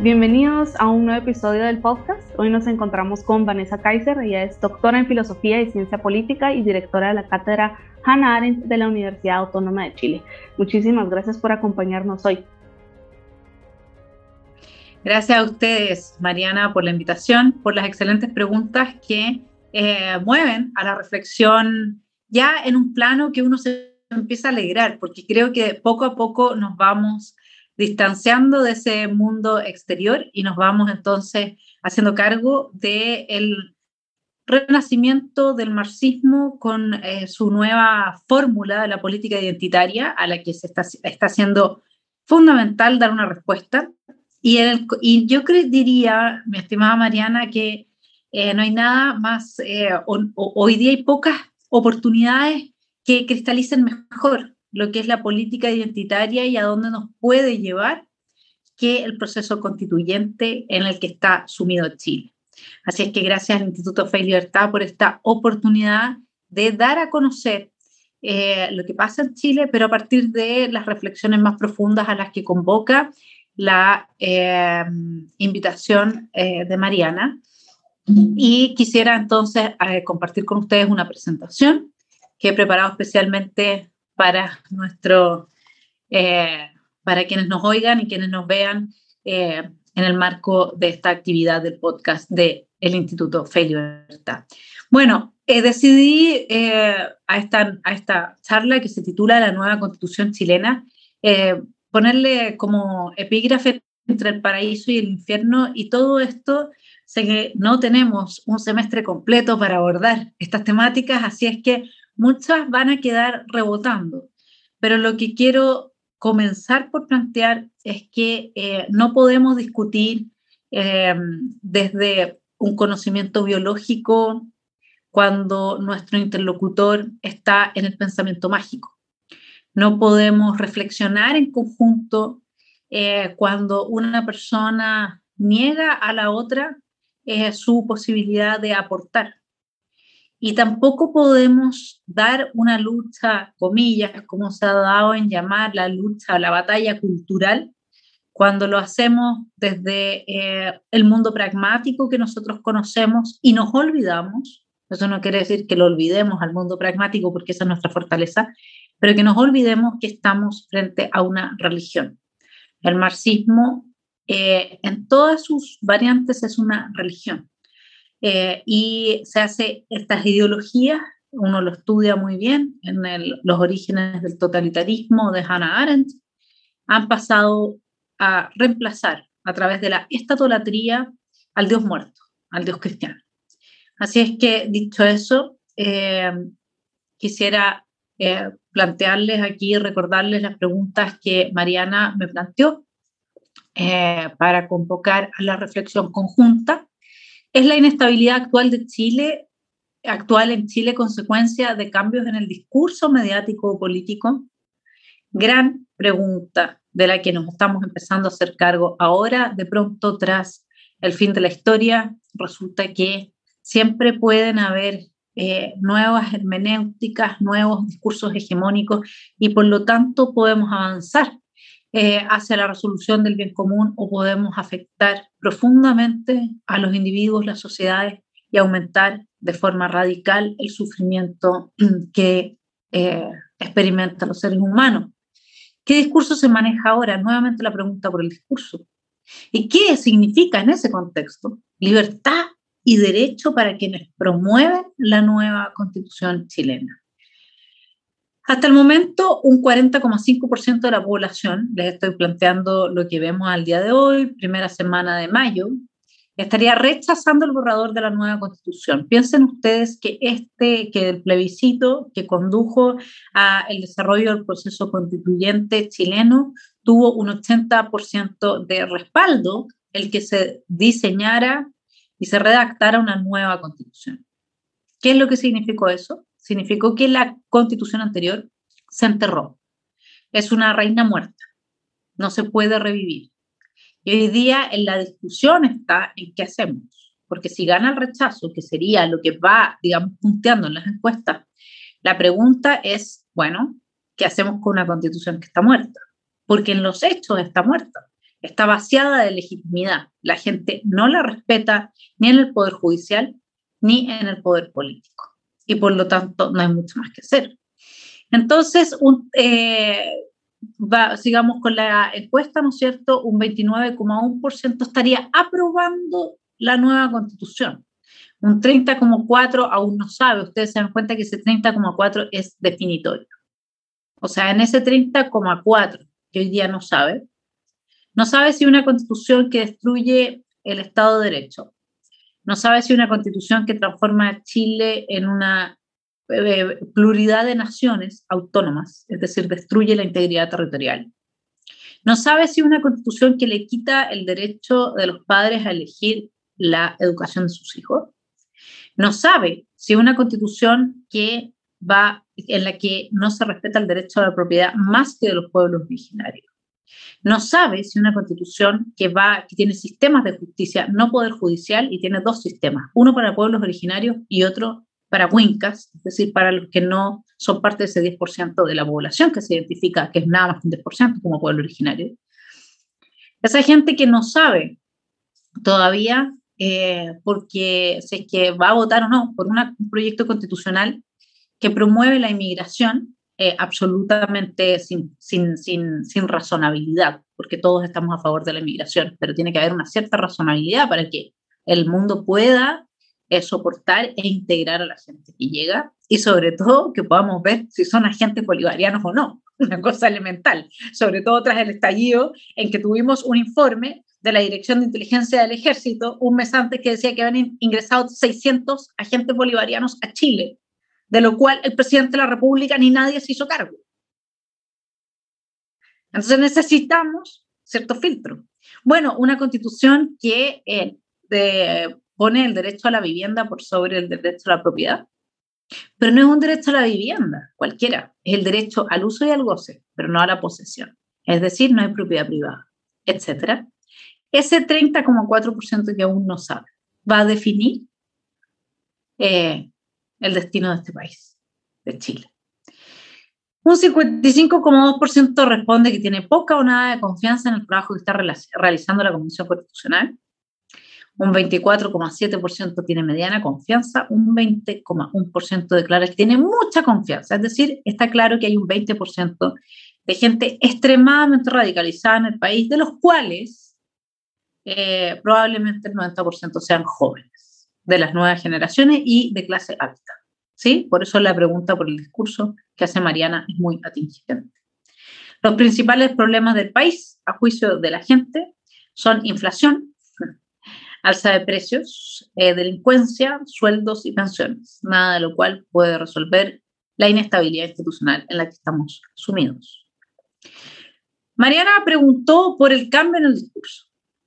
Bienvenidos a un nuevo episodio del podcast. Hoy nos encontramos con Vanessa Kaiser. Ella es doctora en Filosofía y Ciencia Política y directora de la cátedra Hannah Arendt de la Universidad Autónoma de Chile. Muchísimas gracias por acompañarnos hoy. Gracias a ustedes, Mariana, por la invitación, por las excelentes preguntas que eh, mueven a la reflexión ya en un plano que uno se empieza a alegrar, porque creo que poco a poco nos vamos distanciando de ese mundo exterior y nos vamos entonces haciendo cargo del el renacimiento del marxismo con eh, su nueva fórmula de la política identitaria a la que se está, está haciendo fundamental dar una respuesta. Y yo diría, mi estimada Mariana, que eh, no hay nada más, eh, hoy día hay pocas oportunidades que cristalicen mejor lo que es la política identitaria y a dónde nos puede llevar que el proceso constituyente en el que está sumido Chile. Así es que gracias al Instituto Fe y Libertad por esta oportunidad de dar a conocer eh, lo que pasa en Chile, pero a partir de las reflexiones más profundas a las que convoca la eh, invitación eh, de Mariana. Y quisiera entonces compartir con ustedes una presentación que he preparado especialmente para nuestro, eh, para quienes nos oigan y quienes nos vean eh, en el marco de esta actividad del podcast del el Instituto Fe y Libertad. Bueno, eh, decidí a, esta, a esta charla que se titula La nueva constitución chilena, ponerle como epígrafe entre el paraíso y el infierno y todo esto sé que no tenemos un semestre completo para abordar estas temáticas, así es que muchas van a quedar rebotando. Pero lo que quiero comenzar por plantear es que eh, no podemos discutir em, desde un conocimiento biológico cuando nuestro interlocutor está en el pensamiento mágico. No podemos reflexionar en conjunto eh, cuando una persona niega a la otra eh, su posibilidad de aportar. Y tampoco podemos dar una lucha, comillas, como se ha dado en llamar la lucha, la batalla cultural, cuando lo hacemos desde eh, el mundo pragmático que nosotros conocemos y nos olvidamos, eso no quiere decir que lo olvidemos al mundo pragmático porque esa es nuestra fortaleza, pero que nos olvidemos que estamos frente a una religión. El marxismo eh, en todas sus variantes es una religión. Eh, y se hace estas ideologías, uno lo estudia muy bien en los orígenes del totalitarismo de Hannah Arendt, han pasado a reemplazar a través de la estatolatría al Dios muerto, al Dios cristiano. Así es que, dicho eso, eh, quisiera eh, plantearles aquí, recordarles las preguntas que Mariana me planteó para convocar a la reflexión conjunta ¿Es la inestabilidad actual de Chile, actual en Chile, consecuencia de cambios en el discurso mediático o político? Gran pregunta de la que nos estamos empezando a hacer cargo ahora, de pronto tras el fin de la historia, resulta que siempre pueden haber eh, nuevas hermenéuticas, nuevos discursos hegemónicos y por lo tanto podemos avanzar eh, hacia la resolución del bien común o podemos afectar profundamente a los individuos, las sociedades y aumentar de forma radical el sufrimiento que eh, experimentan los seres humanos. ¿Qué discurso se maneja ahora? Nuevamente la pregunta por el discurso. ¿Y qué significa en ese contexto libertad y derecho para quienes promueven la nueva constitución chilena? Hasta el momento, un 40,5% de la población, les estoy planteando lo que vemos al día de hoy, primera semana de mayo, estaría rechazando el borrador de la nueva constitución. Piensen ustedes que este, que el plebiscito que condujo al desarrollo del proceso constituyente chileno tuvo un 80% de respaldo, el que se diseñara y se redactara una nueva constitución. ¿Qué es lo que significó eso? Significó que la constitución anterior se enterró. Es una reina muerta, no se puede revivir. Y hoy día en la discusión está en qué hacemos, porque si gana el rechazo, que sería lo que va, digamos, punteando en las encuestas, la pregunta es, bueno, ¿qué hacemos con una constitución que está muerta? Porque en los hechos está muerta, está vaciada de legitimidad. La gente no la respeta ni en el Poder Judicial ni en el Poder Político. Y por lo tanto no hay mucho más que hacer. Entonces, un, eh, sigamos con la encuesta, ¿no es cierto? Un 29,1% estaría aprobando la nueva constitución. Un 30,4% aún no sabe. Ustedes se dan cuenta que ese 30,4% es definitorio. O sea, en ese 30,4% que hoy día no sabe, no sabe si una constitución que destruye el Estado de Derecho, no sabe si una constitución que transforma a Chile en una eh, pluralidad de naciones autónomas, es decir, destruye la integridad territorial. No sabe si una constitución que le quita el derecho de los padres a elegir la educación de sus hijos. No sabe si una constitución que va en la que no se respeta el derecho a la propiedad más que de los pueblos originarios. No sabe si una constitución que va que tiene sistemas de justicia, no poder judicial y tiene dos sistemas, uno para pueblos originarios y otro para huincas, es decir, para los que no son parte de ese 10% de la población que se identifica, que es nada más que un 10% como pueblo originario. Esa gente que no sabe todavía, eh, porque si es que va a votar o no por un proyecto constitucional que promueve la inmigración eh, absolutamente sin, sin, sin, sin razonabilidad, porque todos estamos a favor de la inmigración, pero tiene que haber una cierta razonabilidad para que el mundo pueda es soportar e integrar a la gente que llega y sobre todo que podamos ver si son agentes bolivarianos o no, una cosa elemental, sobre todo tras el estallido en que tuvimos un informe de la Dirección de Inteligencia del Ejército un mes antes que decía que habían ingresado 600 agentes bolivarianos a Chile, de lo cual el presidente de la República ni nadie se hizo cargo. Entonces necesitamos cierto filtro. Bueno, una constitución que eh, pone el derecho a la vivienda por sobre el derecho a la propiedad. Pero no es un derecho a la vivienda, cualquiera. Es el derecho al uso y al goce, pero no a la posesión. Es decir, no hay propiedad privada, etc. Ese 30,4% que aún no sabe va a definir eh, el destino de este país, de Chile. Un 55,2% responde que tiene poca o nada de confianza en el trabajo que está realizando la Comisión Constitucional un 24,7% tiene mediana confianza, un 20,1% declara que tiene mucha confianza. Es decir, está claro que hay un 20% de gente extremadamente radicalizada en el país, de los cuales eh, probablemente el 90% sean jóvenes, de las nuevas generaciones y de clase alta. ¿Sí? Por eso la pregunta por el discurso que hace Mariana es muy atingente. Los principales problemas del país, a juicio de la gente, son inflación, alza de precios, eh, delincuencia, sueldos y pensiones, nada de lo cual puede resolver la inestabilidad institucional en la que estamos sumidos. Mariana preguntó por el cambio en el discurso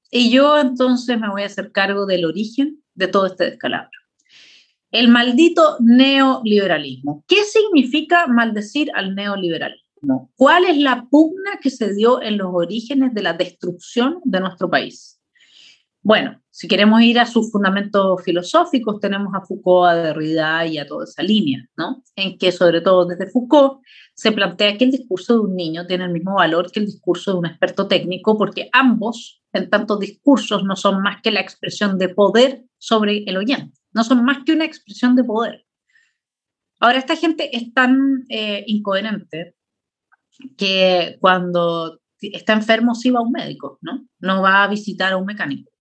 y yo entonces me voy a hacer cargo del origen de todo este descalabro. El maldito neoliberalismo. ¿Qué significa maldecir al neoliberalismo? ¿Cuál es la pugna que se dio en los orígenes de la destrucción de nuestro país? Bueno, si queremos ir a sus fundamentos filosóficos, tenemos a Foucault, a Derrida y a toda esa línea, ¿no? En que, sobre todo desde Foucault, se plantea que el discurso de un niño tiene el mismo valor que el discurso de un experto técnico, porque ambos, en tantos discursos, no son más que la expresión de poder sobre el oyente, no son más que una expresión de poder. Ahora, esta gente es tan eh, incoherente que cuando está enfermo sí va a un médico, ¿no? No va a visitar a un mecánico.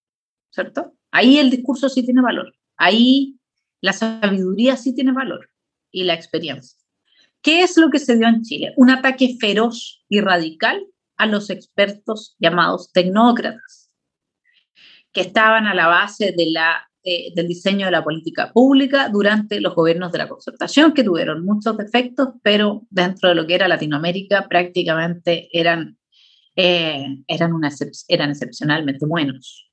¿cierto? Ahí el discurso sí tiene valor, ahí la sabiduría sí tiene valor y la experiencia. ¿Qué es lo que se dio en Chile? Un ataque feroz y radical a los expertos llamados tecnócratas, que estaban a la base de la, eh, del diseño de la política pública durante los gobiernos de la concertación, que tuvieron muchos defectos, pero dentro de lo que era Latinoamérica prácticamente eran, eh, eran, una, eran excepcionalmente buenos.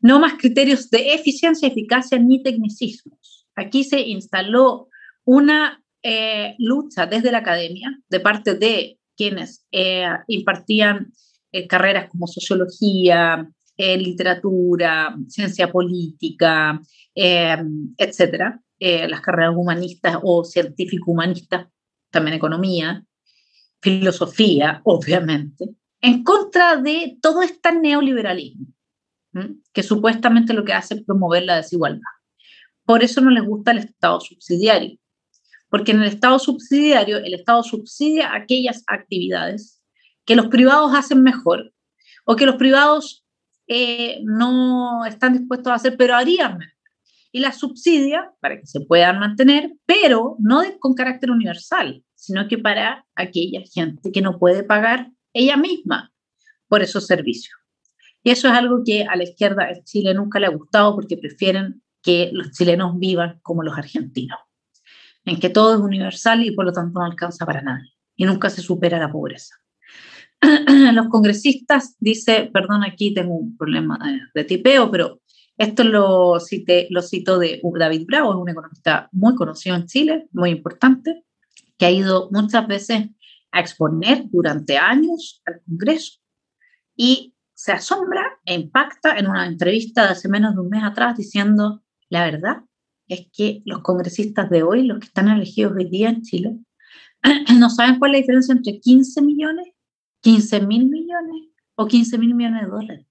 No más criterios de eficiencia, eficacia ni tecnicismos. Aquí se instaló una eh, lucha desde la academia, de parte de quienes eh, impartían eh, carreras como sociología, literatura, ciencia política, etcétera, las carreras humanistas o científico-humanistas, también economía, filosofía, obviamente, en contra de todo este neoliberalismo, que supuestamente lo que hace es promover la desigualdad. Por eso no les gusta el Estado subsidiario, porque en el Estado subsidiario, el Estado subsidia aquellas actividades que los privados hacen mejor o que los privados eh, no están dispuestos a hacer, pero harían mejor. Y la subsidia para que se puedan mantener, pero no con carácter universal, sino que para aquella gente que no puede pagar ella misma por esos servicios. Y eso es algo que a la izquierda de Chile nunca le ha gustado porque prefieren que los chilenos vivan como los argentinos en que todo es universal y por lo tanto no alcanza para nadie y nunca se supera la pobreza. Los congresistas, dice, perdón, aquí tengo un problema de, tipeo, pero esto lo, lo cito de David Bravo, un economista muy conocido en Chile, muy importante, que ha ido muchas veces a exponer durante años al Congreso y se asombra e impacta en una entrevista de hace menos de un mes atrás diciendo, la verdad, es que los congresistas de hoy, los que están elegidos hoy día en Chile, no saben cuál es la diferencia entre 15 millones, 15 mil millones o 15 mil millones de dólares.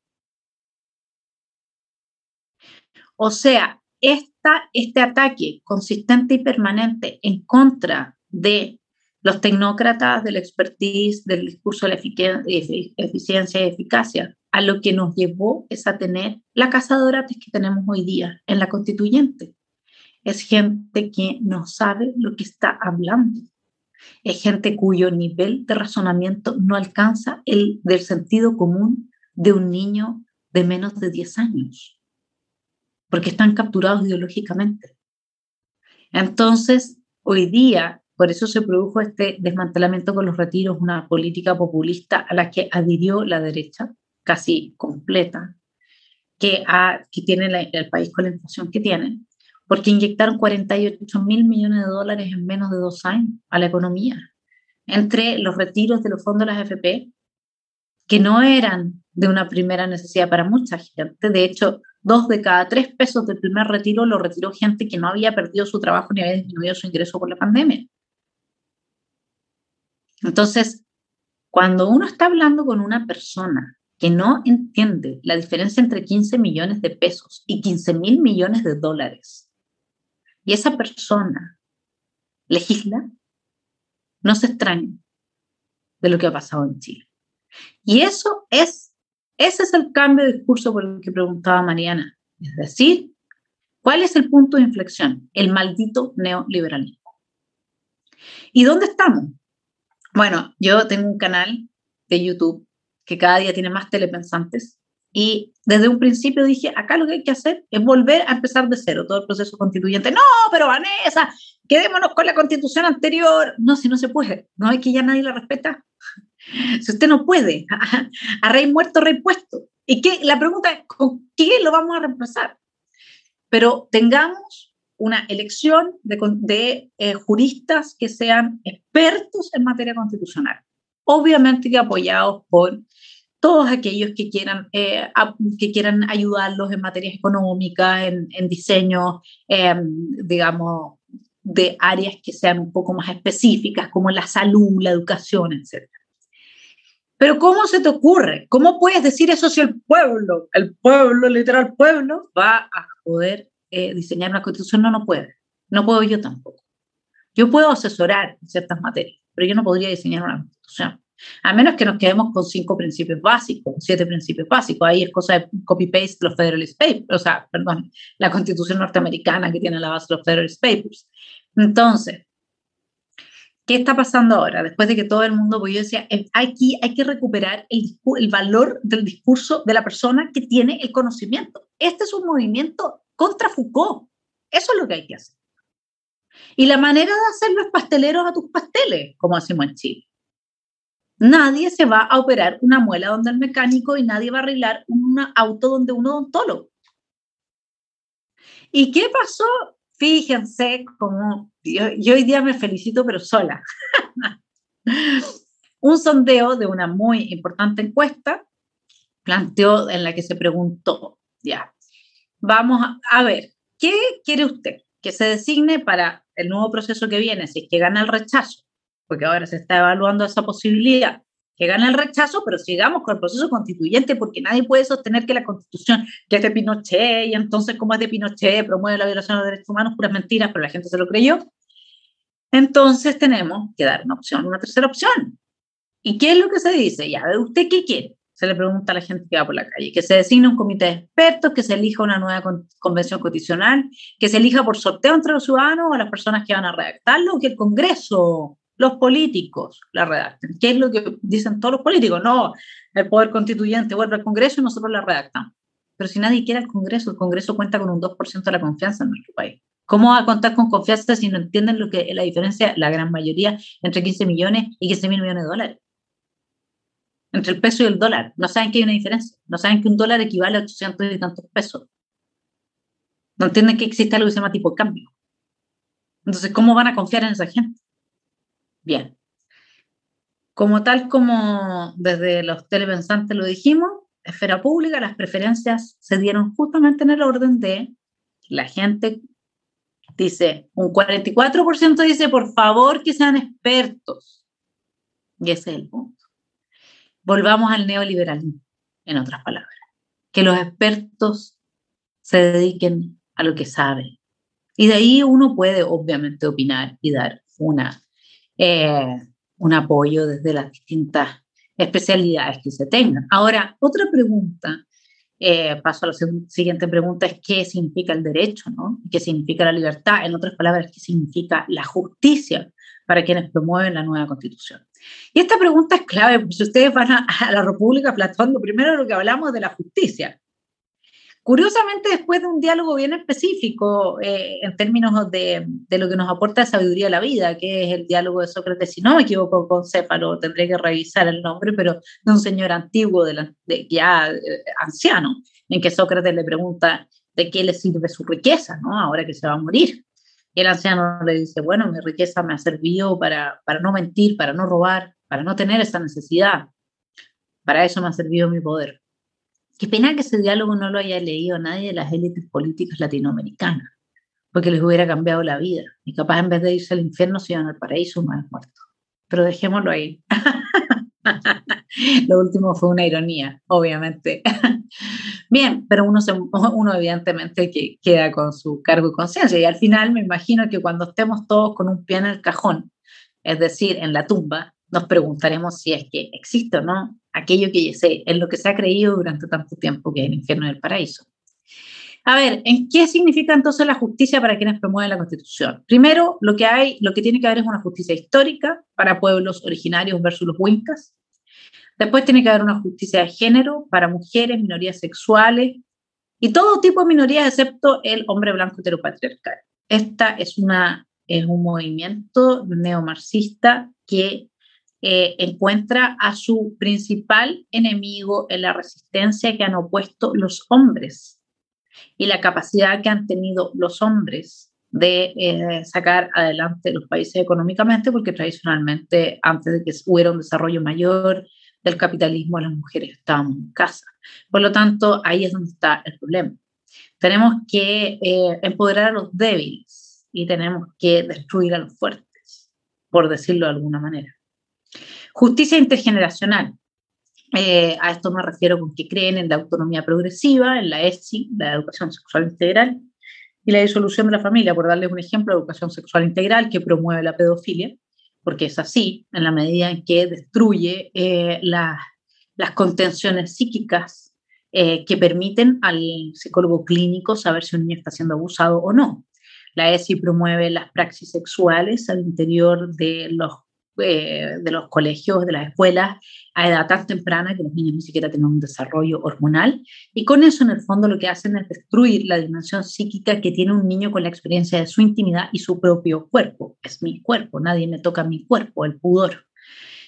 O sea, esta, este ataque consistente y permanente en contra de los tecnócratas, del expertise, del discurso de la eficiencia y eficacia, a lo que nos llevó es a tener la casa de que tenemos hoy día en la constituyente es gente que no sabe lo que está hablando. Es gente cuyo nivel de razonamiento no alcanza el del sentido común de un niño de menos de 10 años, porque están capturados ideológicamente. Entonces, hoy día, por eso se produjo este desmantelamiento con los retiros, una política populista a la que adhirió la derecha, casi completa, que, que tiene el país con la inflación que tiene, porque inyectaron 48 mil millones de dólares en menos de dos años a la economía, entre los retiros de los fondos de las AFP, que no eran de una primera necesidad para mucha gente. De hecho, dos de cada tres pesos del primer retiro lo retiró gente que no había perdido su trabajo ni había disminuido su ingreso por la pandemia. Entonces, cuando uno está hablando con una persona que no entiende la diferencia entre 15 millones de pesos y 15 mil millones de dólares, y esa persona legisla, no se extraña de lo que ha pasado en Chile. Y eso es, ese es el cambio de discurso por el que preguntaba Mariana. Es decir, ¿cuál es el punto de inflexión? El maldito neoliberalismo. ¿Y dónde estamos? Bueno, yo tengo un canal de YouTube que cada día tiene más telepensantes y desde un principio dije, acá lo que hay que hacer es volver a empezar de cero todo el proceso constituyente. No, pero Vanessa, quedémonos con la constitución anterior. No, si no se puede, no es que ya nadie la respeta. Si usted no puede, a, rey muerto, rey puesto. Y que la pregunta es, ¿con qué lo vamos a reemplazar? Pero tengamos una elección de, de eh, juristas que sean expertos en materia constitucional, obviamente que apoyados por todos aquellos que quieran, eh, que quieran ayudarlos en materias económicas, en, en diseño, em, digamos, de áreas que sean un poco más específicas, como la salud, la educación, etc. Pero ¿cómo se te ocurre? ¿Cómo puedes decir eso si el pueblo, el pueblo, literal pueblo, va a poder eh, diseñar una constitución? No, no puede. No puedo yo tampoco. Yo puedo asesorar en ciertas materias, pero yo no podría diseñar una constitución. A menos que nos quedemos con cinco principios básicos, siete principios básicos. Ahí es cosa de copy-paste los Federalist Papers, o sea, perdón, la constitución norteamericana que tiene la base de los Federalist Papers. Entonces, ¿qué está pasando ahora? Después de que todo el mundo, pues yo decía, eh, aquí hay que recuperar el, el valor del discurso de la persona que tiene el conocimiento. Este es un movimiento contra Foucault. Eso es lo que hay que hacer. Y la manera de hacerlo es pasteleros a tus pasteles, como hacemos en Chile. Nadie se va a operar una muela donde el mecánico y nadie va a arreglar un auto donde un odontólogo. ¿Y qué pasó fíjense cómo yo, hoy día me felicito, pero sola. Un sondeo de una muy importante encuesta planteó en la que se preguntó, ya, vamos a, ver, ¿qué quiere usted? Que se designe para el nuevo proceso que viene, si es que gana el rechazo, porque ahora se está evaluando esa posibilidad, que gane el rechazo, pero sigamos con el proceso constituyente, porque nadie puede sostener que la constitución, que es de Pinochet, y entonces como es de Pinochet, promueve la violación de los derechos humanos, puras mentiras, pero la gente se lo creyó. Entonces tenemos que dar una opción, una tercera opción. ¿Y qué es lo que se dice? Ya, ¿usted qué quiere? Se le pregunta a la gente que va por la calle. Que se designe un comité de expertos, que se elija una nueva convención constitucional, que se elija por sorteo entre los ciudadanos o las personas que van a redactarlo, que el Congreso, los políticos la redacten. ¿Qué es lo que dicen todos los políticos? No, el poder constituyente vuelve al Congreso y nosotros la redactamos. Pero si nadie quiere el Congreso, el Congreso cuenta con un 2% de la confianza en nuestro país. ¿Cómo va a contar con confianza si no entienden lo que es la diferencia, la gran mayoría, entre 15 millones y 15 mil millones de dólares? Entre el peso y el dólar. No saben que hay una diferencia. No saben que un dólar equivale a 800 y tantos pesos. No entienden que existe algo que se llama tipo cambio. Entonces, ¿cómo van a confiar en esa gente? Bien. Como tal como desde los telepensantes lo dijimos, esfera pública, las preferencias se dieron justamente en el orden de la gente Dice, un 44% dice, por favor, que sean expertos. Y ese es el punto. Volvamos al neoliberalismo, en otras palabras. Que los expertos se dediquen a lo que saben. Y de ahí uno puede, obviamente, opinar y dar una, eh, un apoyo desde las distintas especialidades que se tengan. Ahora, otra pregunta eh, paso a la siguiente pregunta, es qué significa el derecho, ¿no? ¿Qué significa la libertad? En otras palabras, ¿qué significa la justicia para quienes promueven la nueva constitución? Y esta pregunta es clave, si ustedes van a, a la República Platón, lo primero lo que hablamos de la justicia. Curiosamente, después de un diálogo bien específico eh, en términos de, de, lo que nos aporta la sabiduría de la vida, que es el diálogo de Sócrates, si no me equivoco con Céfalo, tendré que revisar el nombre, pero de un señor antiguo, ya eh, anciano, en que Sócrates le pregunta de qué le sirve su riqueza, ¿no? ahora que se va a morir. Y el anciano le dice, bueno, mi riqueza me ha servido para, para no mentir, para no robar, para no tener esa necesidad. Para eso me ha servido mi poder. Qué pena que ese diálogo no lo haya leído nadie de las élites políticas latinoamericanas, porque les hubiera cambiado la vida. Y capaz en vez de irse al infierno se iban al paraíso más muertos. Pero dejémoslo ahí. lo último fue una ironía, obviamente. Bien, pero uno, se, uno evidentemente que queda con su cargo y conciencia. Y al final me imagino que cuando estemos todos con un pie en el cajón, es decir, en la tumba, nos preguntaremos si es que existe o no aquello que sé, en lo que se ha creído durante tanto tiempo, que es el infierno del paraíso. A ver, ¿en qué significa entonces la justicia para quienes promueven la Constitución? Primero, lo que hay, lo que tiene que haber es una justicia histórica para pueblos originarios versus los huincas. Después tiene que haber una justicia de género para mujeres, minorías sexuales y todo tipo de minorías excepto el hombre blanco heteropatriarcal. Esta es, una, es un movimiento neomarxista que eh, encuentra a su principal enemigo en la resistencia que han opuesto los hombres y la capacidad que han tenido los hombres de eh, sacar adelante los países económicamente, porque tradicionalmente, antes de que hubiera un desarrollo mayor del capitalismo, las mujeres estaban en casa. Por lo tanto, ahí es donde está el problema. Tenemos que eh, empoderar a los débiles y tenemos que destruir a los fuertes, por decirlo de alguna manera. Justicia intergeneracional. Eh, a esto me refiero con que creen en la autonomía progresiva, en la ESI, la educación sexual integral, y la disolución de la familia, por darles un ejemplo, educación sexual integral que promueve la pedofilia, porque es así, en la medida en que destruye eh, las contenciones psíquicas eh, que permiten al psicólogo clínico saber si un niño está siendo abusado o no. La ESI promueve las praxis sexuales al interior de los eh, de los colegios, de las escuelas, a edad tan temprana que los niños ni siquiera tienen un desarrollo hormonal. Y con eso, en el fondo, lo que hacen es destruir la dimensión psíquica que tiene un niño con la experiencia de su intimidad y su propio cuerpo. Es mi cuerpo, nadie me toca mi cuerpo, el pudor.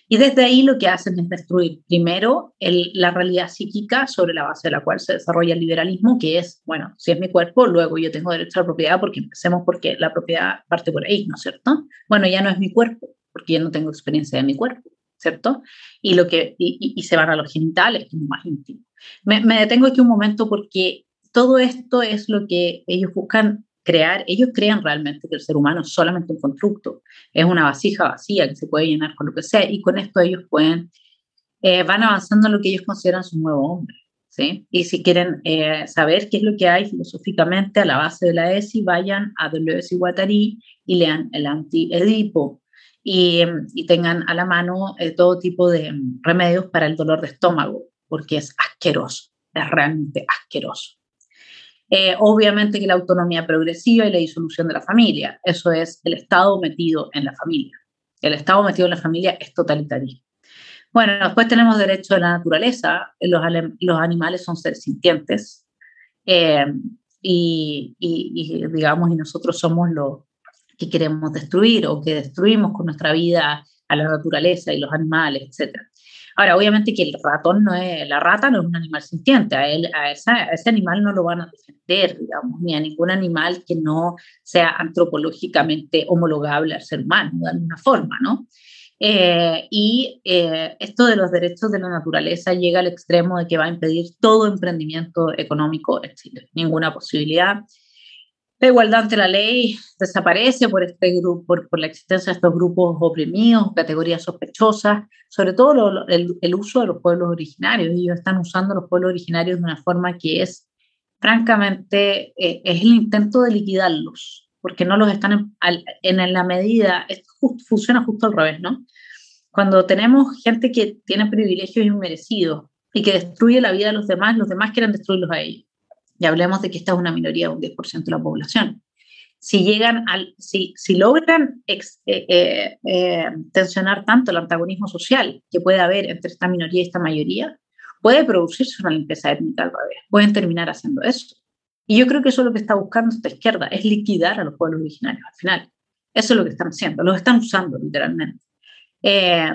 Y desde ahí lo que hacen es destruir primero la realidad psíquica sobre la base de la cual se desarrolla el liberalismo, que es, bueno, si es mi cuerpo, luego yo tengo derecho a la propiedad porque empecemos porque la propiedad parte por ahí, ¿no es cierto? Bueno, ya no es mi cuerpo porque yo no tengo experiencia de mi cuerpo, ¿cierto? Y, lo que, y, se van a los genitales, que es más íntimo. Me, me detengo aquí un momento porque todo esto es lo que ellos buscan crear, ellos crean realmente que el ser humano es solamente un constructo, es una vasija vacía que se puede llenar con lo que sea y con esto ellos pueden, eh, van avanzando en lo que ellos consideran su nuevo hombre. ¿sí? Y si quieren eh, saber qué es lo que hay filosóficamente a la base de la ESI, vayan a Deleuze y Guattari y lean el anti-Edipo y, y, tengan a la mano eh, todo tipo de remedios para el dolor de estómago, porque es asqueroso, es realmente asqueroso. Eh, obviamente que la autonomía progresiva y la disolución de la familia, eso es el Estado metido en la familia. El Estado metido en la familia es totalitarismo. Bueno, después tenemos derecho de la naturaleza, los, los animales son seres sintientes eh, y, y, digamos, y nosotros somos los que queremos destruir o que destruimos con nuestra vida a la naturaleza y los animales, etcétera. Ahora, obviamente que el ratón no es, la rata no es un animal sintiente, a, él, a, ese animal no lo van a defender, digamos, ni a ningún animal que no sea antropológicamente homologable al ser humano, de alguna forma, ¿no? Eh, y eh, esto de los derechos de la naturaleza llega al extremo de que va a impedir todo emprendimiento económico en Chile, ninguna posibilidad. La igualdad ante la ley desaparece por, este grupo, por, por la existencia de estos grupos oprimidos, categorías sospechosas, sobre todo el, el, uso de los pueblos originarios. Ellos están usando los pueblos originarios de una forma que es, francamente, eh, es el intento de liquidarlos, porque no los están en, en, la medida, funciona justo al revés, ¿no? Cuando tenemos gente que tiene privilegios inmerecidos y que destruye la vida de los demás, los demás quieren destruirlos a ellos. Y hablemos de que esta es una minoría, un 10% de la población. Si llegan al, si, si logran eh, eh, eh, tensionar tanto el antagonismo social que puede haber entre esta minoría y esta mayoría, puede producirse una limpieza étnica al revés. Pueden terminar haciendo eso. Y yo creo que eso es lo que está buscando esta izquierda, es liquidar a los pueblos originarios al final. Eso es lo que están haciendo, los están usando literalmente.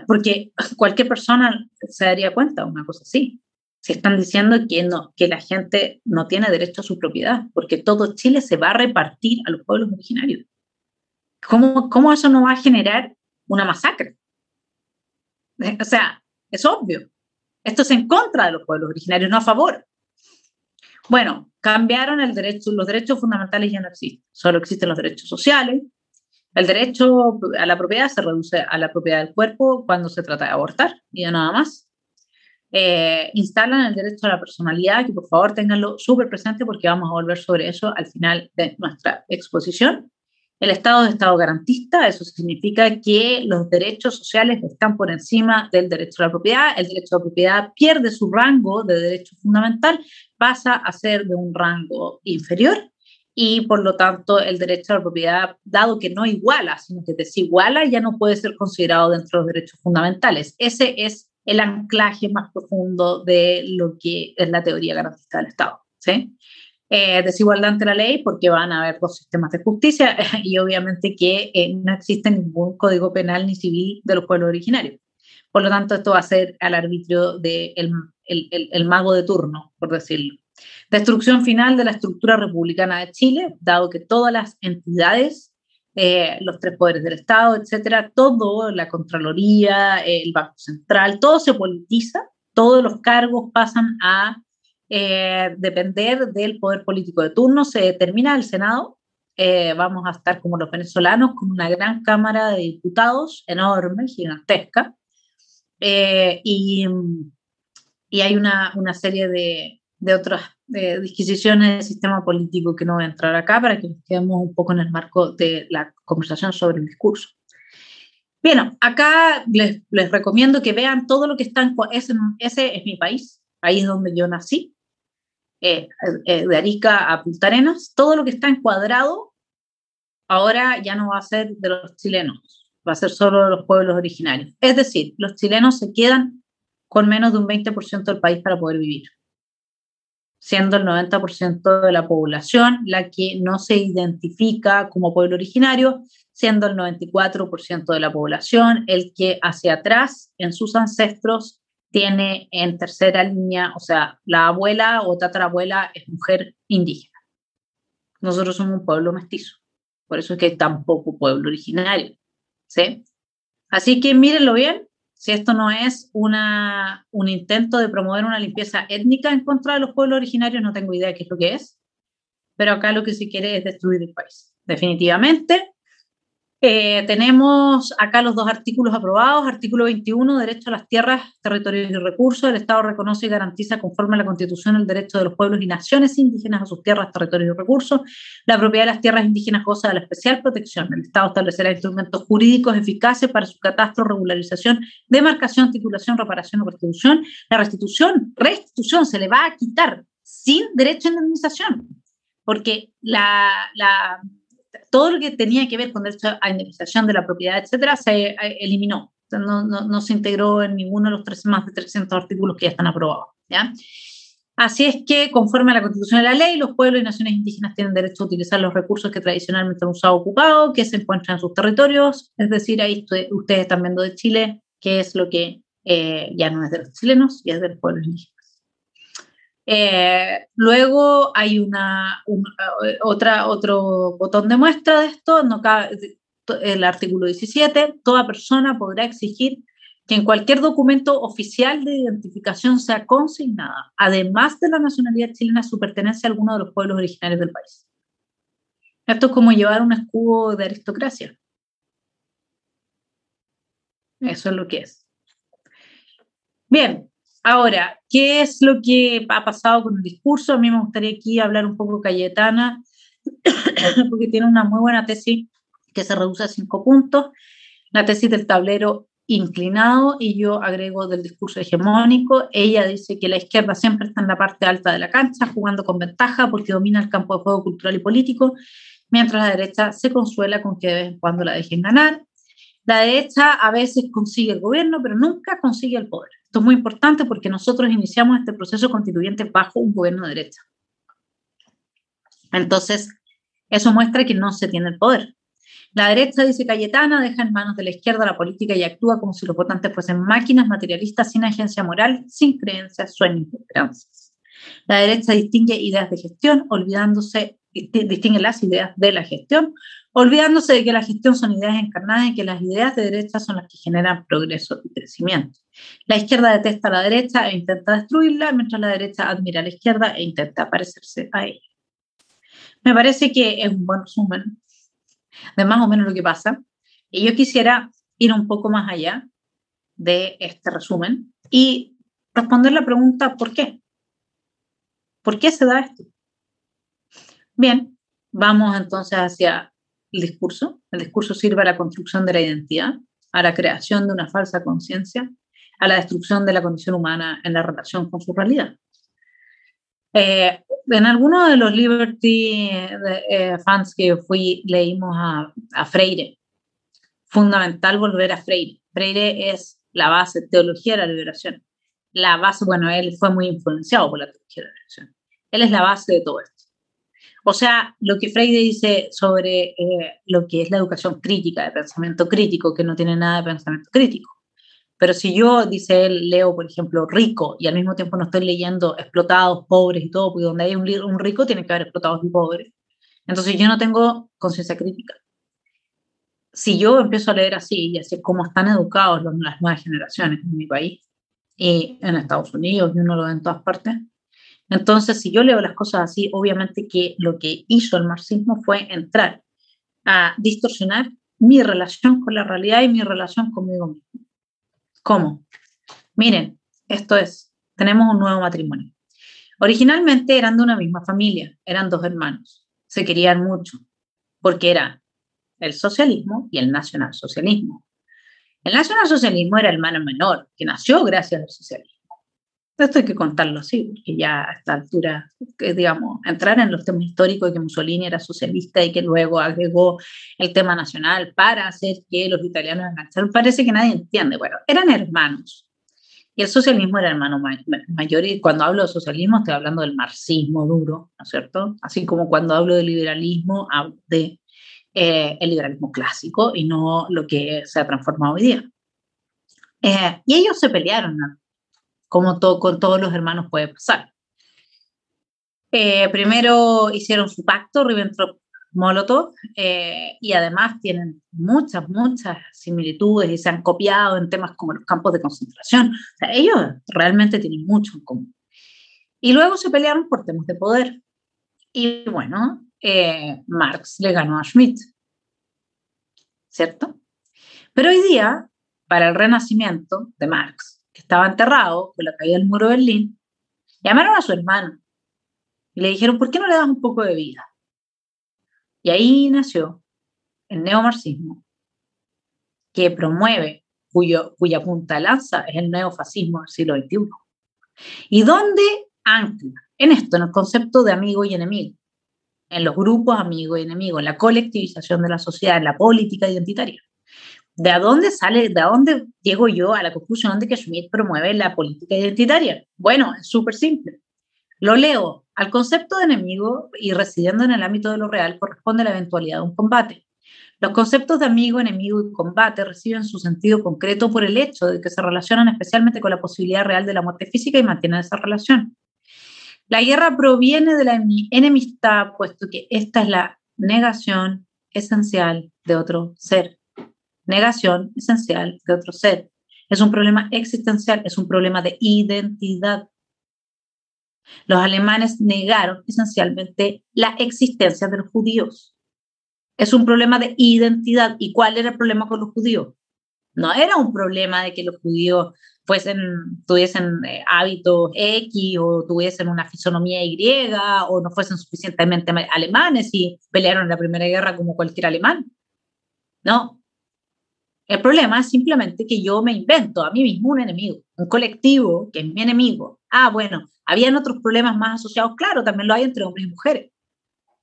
porque cualquier persona se daría cuenta de una cosa así se están diciendo que, no, que la gente no tiene derecho a su propiedad, porque todo Chile se va a repartir a los pueblos originarios. ¿Cómo, cómo eso no va a generar una masacre? O sea, es obvio. Esto es en contra de los pueblos originarios, no a favor. Bueno, cambiaron el derecho, los derechos fundamentales ya no existen, solo existen los derechos sociales. El derecho a la propiedad se reduce a la propiedad del cuerpo cuando se trata de abortar y ya nada más. Eh, instalan el derecho a la personalidad, que por favor tenganlo súper presente porque vamos a volver sobre eso al final de nuestra exposición. El Estado es Estado garantista, eso significa que los derechos sociales están por encima del derecho a la propiedad. El derecho a la propiedad pierde su rango de derecho fundamental, pasa a ser de un rango inferior y por lo tanto el derecho a la propiedad, dado que no iguala, sino que desiguala, ya no puede ser considerado dentro de los derechos fundamentales. Ese es el anclaje más profundo de lo que es la teoría garantista del Estado. ¿sí? Eh, desigualdad ante la ley porque van a haber dos sistemas de justicia y obviamente que eh, no existe ningún código penal ni civil de los pueblos originarios. Por lo tanto, esto va a ser al arbitrio del de el, el, mago de turno, por decirlo. Destrucción final de la estructura republicana de Chile, dado que todas las entidades eh, los tres poderes del Estado, etcétera, todo, la Contraloría, el Banco Central, todo se politiza, todos los cargos pasan a eh, depender del poder político de turno, se determina el Senado, eh, vamos a estar como los venezolanos con una gran Cámara de Diputados, enorme, gigantesca, y, y, hay una, una serie de, de otras disquisiciones del sistema político que no voy a entrar acá para que nos quedemos un poco en el marco de la conversación sobre el discurso. Bien, acá les, les recomiendo que vean todo lo que está en... Ese, ese es mi país, país donde yo nací, eh, eh, de Arica a Punta Arenas. Todo lo que está encuadrado ahora ya no va a ser de los chilenos, va a ser solo de los pueblos originarios. Es decir, los chilenos se quedan con menos de un 20% del país para poder vivir. Siendo el 90% de la población la que no se identifica como pueblo originario, siendo el 94% de la población el que hacia atrás en sus ancestros tiene en tercera línea, o sea, la abuela o tatarabuela es mujer indígena. Nosotros somos un pueblo mestizo, por eso es que hay tan poco pueblo originario. ¿sí? Así que mírenlo bien, si esto no es una, un intento de promover una limpieza étnica en contra de los pueblos originarios, no tengo idea de qué es lo que es, pero acá lo que se quiere es destruir el país, definitivamente. Eh, tenemos acá los dos artículos aprobados. Artículo 21, derecho a las tierras, territorios y recursos. El Estado reconoce y garantiza conforme a la Constitución el derecho de los pueblos y naciones indígenas a sus tierras, territorios y recursos. La propiedad de las tierras indígenas goza de la especial protección. El Estado establecerá instrumentos jurídicos eficaces para su catastro, regularización, demarcación, titulación, reparación o restitución. La restitución, restitución se le va a quitar sin derecho a indemnización, porque la, la todo lo que tenía que ver con derecho a indemnización de la propiedad, etcétera, se eh, eliminó. No, no, no, se integró en ninguno de los tres, más de 300 artículos que ya están aprobados. Así es que, conforme a la Constitución y la ley, los pueblos y naciones indígenas tienen derecho a utilizar los recursos que tradicionalmente han usado ocupados, que se encuentran en sus territorios. Es decir, ahí ustedes están viendo de Chile, que es lo que eh, ya no es de los chilenos, ya es del pueblo indígena. Eh, luego hay una, eh, otra, otro botón de muestra de esto, no el artículo 17, toda persona podrá exigir que en cualquier documento oficial de identificación sea consignada, además de la nacionalidad chilena, su pertenencia a alguno de los pueblos originarios del país. Esto es como llevar un escudo de aristocracia. Eso es lo que es. Bien, Ahora, ¿qué es lo que ha pasado con el discurso? A mí me gustaría aquí hablar un poco Cayetana, porque tiene una muy buena tesis que se reduce a cinco puntos. La tesis del tablero inclinado y yo agrego del discurso hegemónico. Ella dice que la izquierda siempre está en la parte alta de la cancha, jugando con ventaja porque domina el campo de juego cultural y político, mientras la derecha se consuela con que de vez en cuando la dejen ganar. La derecha a veces consigue el gobierno, pero nunca consigue el poder. Esto es muy importante porque nosotros iniciamos este proceso constituyente bajo un gobierno de derecha. Entonces, eso muestra que no se tiene el poder. La derecha, dice Cayetana, deja en manos de la izquierda la política y actúa como si los votantes fuesen máquinas materialistas sin agencia moral, sin creencias, sueños y esperanzas. La derecha distingue ideas de gestión, olvidándose, distingue las ideas de la gestión, olvidándose de que la gestión son ideas encarnadas y que las ideas de derecha son las que generan progreso y crecimiento. La izquierda detesta a la derecha e intenta destruirla, mientras la derecha admira a la izquierda e intenta parecerse a ella. Me parece que es un buen resumen de más o menos lo que pasa. Y yo quisiera ir un poco más allá de este resumen y responder la pregunta ¿por qué? ¿Por qué se da esto? Bien, vamos entonces hacia el discurso. El discurso sirve a la construcción de la identidad, a la creación de una falsa conciencia, a la destrucción de la condición humana en la relación con su realidad. Eh, en algunos de los Liberty eh, fans que fui, leímos a, a, Freire. Fundamental volver a Freire. Freire es la base, teología de la liberación. La base, bueno, él fue muy influenciado por la teología de la liberación. Él es la base de todo esto. O sea, lo que Freire dice sobre eh, lo que es la educación crítica, de pensamiento crítico, que no tiene nada de pensamiento crítico. Pero si yo, dice él, leo, por ejemplo, rico y al mismo tiempo no estoy leyendo explotados, pobres y todo, porque donde hay un, un rico tiene que haber explotados y pobres. Entonces yo no tengo conciencia crítica. Si yo empiezo a leer así y así como están educados las nuevas generaciones en mi país y en Estados Unidos, y uno lo ve en todas partes, entonces, si yo leo las cosas así, obviamente que lo que hizo el marxismo fue entrar a distorsionar mi relación con la realidad y mi relación conmigo mismo. ¿Cómo? Miren, esto es, tenemos un nuevo matrimonio. Originalmente eran de una misma familia, eran dos hermanos, se querían mucho, porque era el socialismo y el nacionalsocialismo. El nacionalsocialismo era el hermano menor, que nació gracias al socialismo. Esto hay que contarlo así, porque ya a esta altura, digamos, entrar en los temas históricos de que Mussolini era socialista y que luego agregó el tema nacional para hacer que los italianos engancharan, parece que nadie entiende. Bueno, eran hermanos. Y el socialismo era hermano mayor, y cuando hablo de socialismo estoy hablando del marxismo duro, ¿no es cierto? Así como cuando hablo de liberalismo, hablo de eh, el liberalismo clásico y no lo que se ha transformado hoy día. Eh, y ellos se pelearon, como todo, con todos los hermanos puede pasar. Eh, primero hicieron su pacto Ribbentrop-Molotov eh, y además tienen muchas, muchas similitudes y se han copiado en temas como los campos de concentración. O sea, ellos realmente tienen mucho en común. Y luego se pelearon por temas de poder. Y bueno, eh, Marx le ganó a Schmidt, ¿cierto? Pero hoy día, para el renacimiento de Marx, estaba enterrado con la caída del muro de Berlín, llamaron a su hermano y le dijeron, ¿por qué no le das un poco de vida? Y ahí nació el neomarxismo, que promueve, cuya punta de lanza es el neofascismo del siglo XXI. ¿Y dónde ancla? En esto, en el concepto de amigo y enemigo, en los grupos amigo y enemigo, en la colectivización de la sociedad, en la política identitaria. ¿De dónde sale, de dónde llego yo a la conclusión de que Schmidt promueve la política identitaria? Bueno, es súper simple. Lo leo. Al concepto de enemigo y residiendo en el ámbito de lo real corresponde la eventualidad de un combate. Los conceptos de amigo, enemigo y combate reciben su sentido concreto por el hecho de que se relacionan especialmente con la posibilidad real de la muerte física y mantienen esa relación. La guerra proviene de la enemistad, puesto que esta es la negación esencial de otro ser. Negación esencial de otro ser. Es un problema existencial, es un problema de identidad. Los alemanes negaron esencialmente la existencia de los judíos. Es un problema de identidad. ¿Y cuál era el problema con los judíos? No era un problema de que los judíos fuesen, tuviesen eh, hábitos X o tuviesen una fisonomía Y o no fuesen suficientemente alemanes y pelearon en la Primera Guerra como cualquier alemán. No. El problema es simplemente que yo me invento a mí mismo un enemigo, un colectivo que es mi enemigo. Ah, bueno, habían otros problemas más asociados, claro, también lo hay entre hombres y mujeres.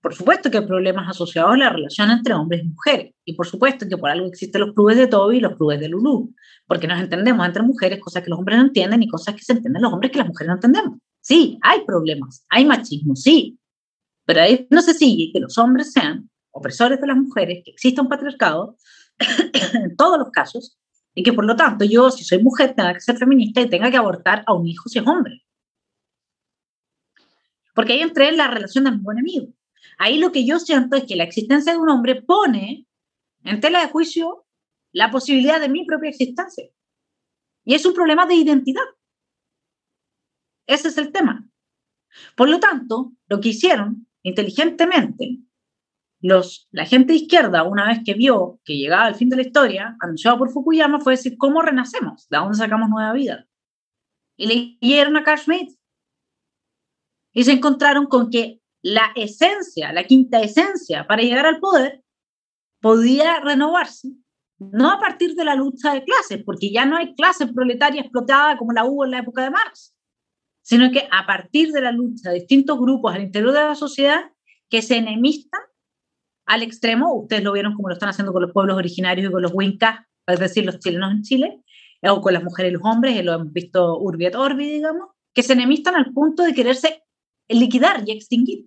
Por supuesto que hay problemas asociados a la relación entre hombres y mujeres. Y por supuesto que por algo existen los clubes de Toby y los clubes de Lulu. Porque nos entendemos entre mujeres cosas que los hombres no entienden y cosas que se entienden los hombres que las mujeres no entendemos. Sí, hay problemas, hay machismo, sí. Pero ahí no se sigue que los hombres sean opresores de las mujeres, que exista un patriarcado en todos los casos, y que por lo tanto yo, si soy mujer, tenga que ser feminista y tenga que abortar a un hijo si es hombre. Porque ahí entré en la relación de amigo-enemigo. Ahí lo que yo siento es que la existencia de un hombre pone en tela de juicio la posibilidad de mi propia existencia. Y es un problema de identidad. Ese es el tema. Por lo tanto, lo que hicieron inteligentemente los, la gente de izquierda, una vez que vio que llegaba el fin de la historia, anunciado por Fukuyama, fue decir, ¿cómo renacemos? ¿De dónde sacamos nueva vida? Y leyeron a Carl Schmitt y se encontraron con que la esencia, la quinta esencia para llegar al poder podía renovarse, no a partir de la lucha de clases, porque ya no hay clase proletaria explotada como la hubo en la época de Marx, sino que a partir de la lucha de distintos grupos al interior de la sociedad que se enemistan al extremo, ustedes lo vieron como lo están haciendo con los pueblos originarios y con los wincas, es decir, los chilenos en Chile, o con las mujeres y los hombres, y lo hemos visto urbi et orbi, digamos, que se enemistan al punto de quererse liquidar y extinguir.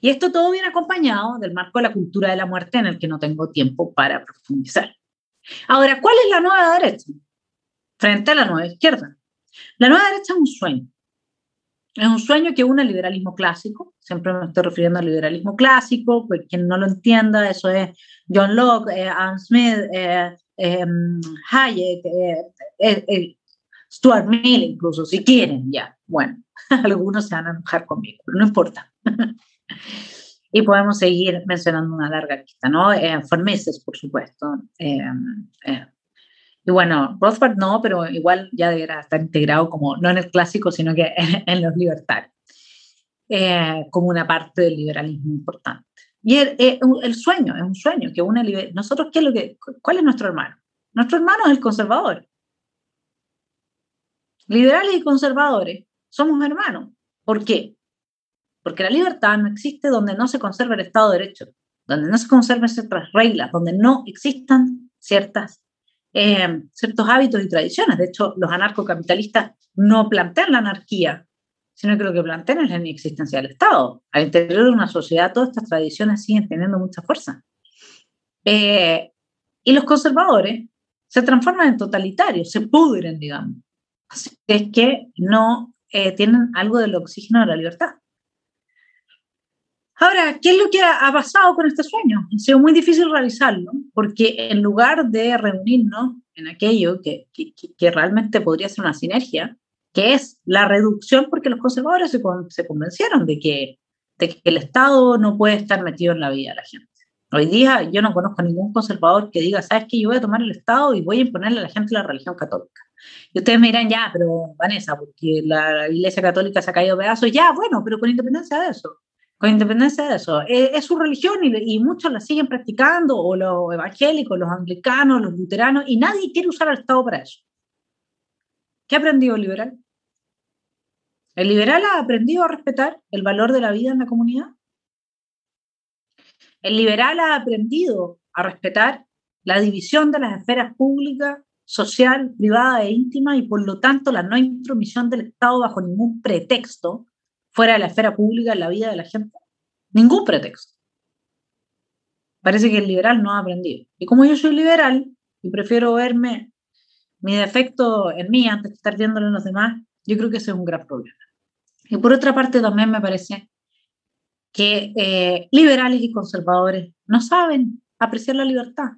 Y esto todo viene acompañado del marco de la cultura de la muerte en el que no tengo tiempo para profundizar. Ahora, ¿cuál es la nueva derecha frente a la nueva izquierda? La nueva derecha es un sueño. Es un sueño que une el liberalismo clásico, siempre me estoy refiriendo al liberalismo clásico, pues quien no lo entienda, eso es John Locke, eh, Adam Smith, eh, em, Hayek, eh, Stuart Mill incluso, si quieren, ya. Bueno, algunos se van a enojar conmigo, pero no importa. y podemos seguir mencionando una larga lista, ¿no? Eh, Formeses, por supuesto. Eh, eh, y bueno, Rothbard no, pero igual ya deberá estar integrado como, no en el clásico, sino que en, los libertarios, como una parte del liberalismo importante. Y el, el, sueño, es un sueño que une, nosotros, ¿qué es lo que, ¿cuál es nuestro hermano? Nuestro hermano es el conservador. Liberales y conservadores somos hermanos. ¿Por qué? Porque la libertad no existe donde no se conserva el Estado de Derecho, donde no se conserven ciertas reglas, donde no existan ciertas eh, ciertos hábitos y tradiciones. De hecho, los anarcocapitalistas no plantean la anarquía, sino que lo que plantean es la inexistencia del Estado. Al interior de una sociedad, todas estas tradiciones siguen teniendo mucha fuerza. Eh, y los conservadores se transforman en totalitarios, se pudren, digamos. Así es que no eh, tienen algo del oxígeno de la libertad. Ahora, ¿qué es lo que ha, pasado con este sueño? Ha sido muy difícil realizarlo, porque en lugar de reunirnos en aquello que, que, realmente podría ser una sinergia, que es la reducción, porque los conservadores se, se convencieron de que, de que el Estado no puede estar metido en la vida de la gente. Hoy día yo no conozco ningún conservador que diga, ¿sabes qué? Yo voy a tomar el Estado y voy a imponerle a la gente la religión católica. Y ustedes me dirán, ya, pero Vanessa, porque la Iglesia Católica se ha caído pedazos, ya, bueno, pero con independencia de eso con independencia de eso. Es, su religión y, muchos la siguen practicando, o los evangélicos, los anglicanos, los luteranos, y nadie quiere usar al Estado para eso. ¿Qué ha aprendido el liberal? ¿El liberal ha aprendido a respetar el valor de la vida en la comunidad? ¿El liberal ha aprendido a respetar la división de las esferas públicas, social, privada e íntima y por lo tanto la no intromisión del Estado bajo ningún pretexto fuera de la esfera pública en la vida de la gente. Ningún pretexto. Parece que el liberal no ha aprendido. Y como yo soy liberal y prefiero verme mi defecto en mí antes de estar viéndolo en los demás, yo creo que ese es un gran problema. Y por otra parte también me parece que eh, liberales y conservadores no saben apreciar la libertad,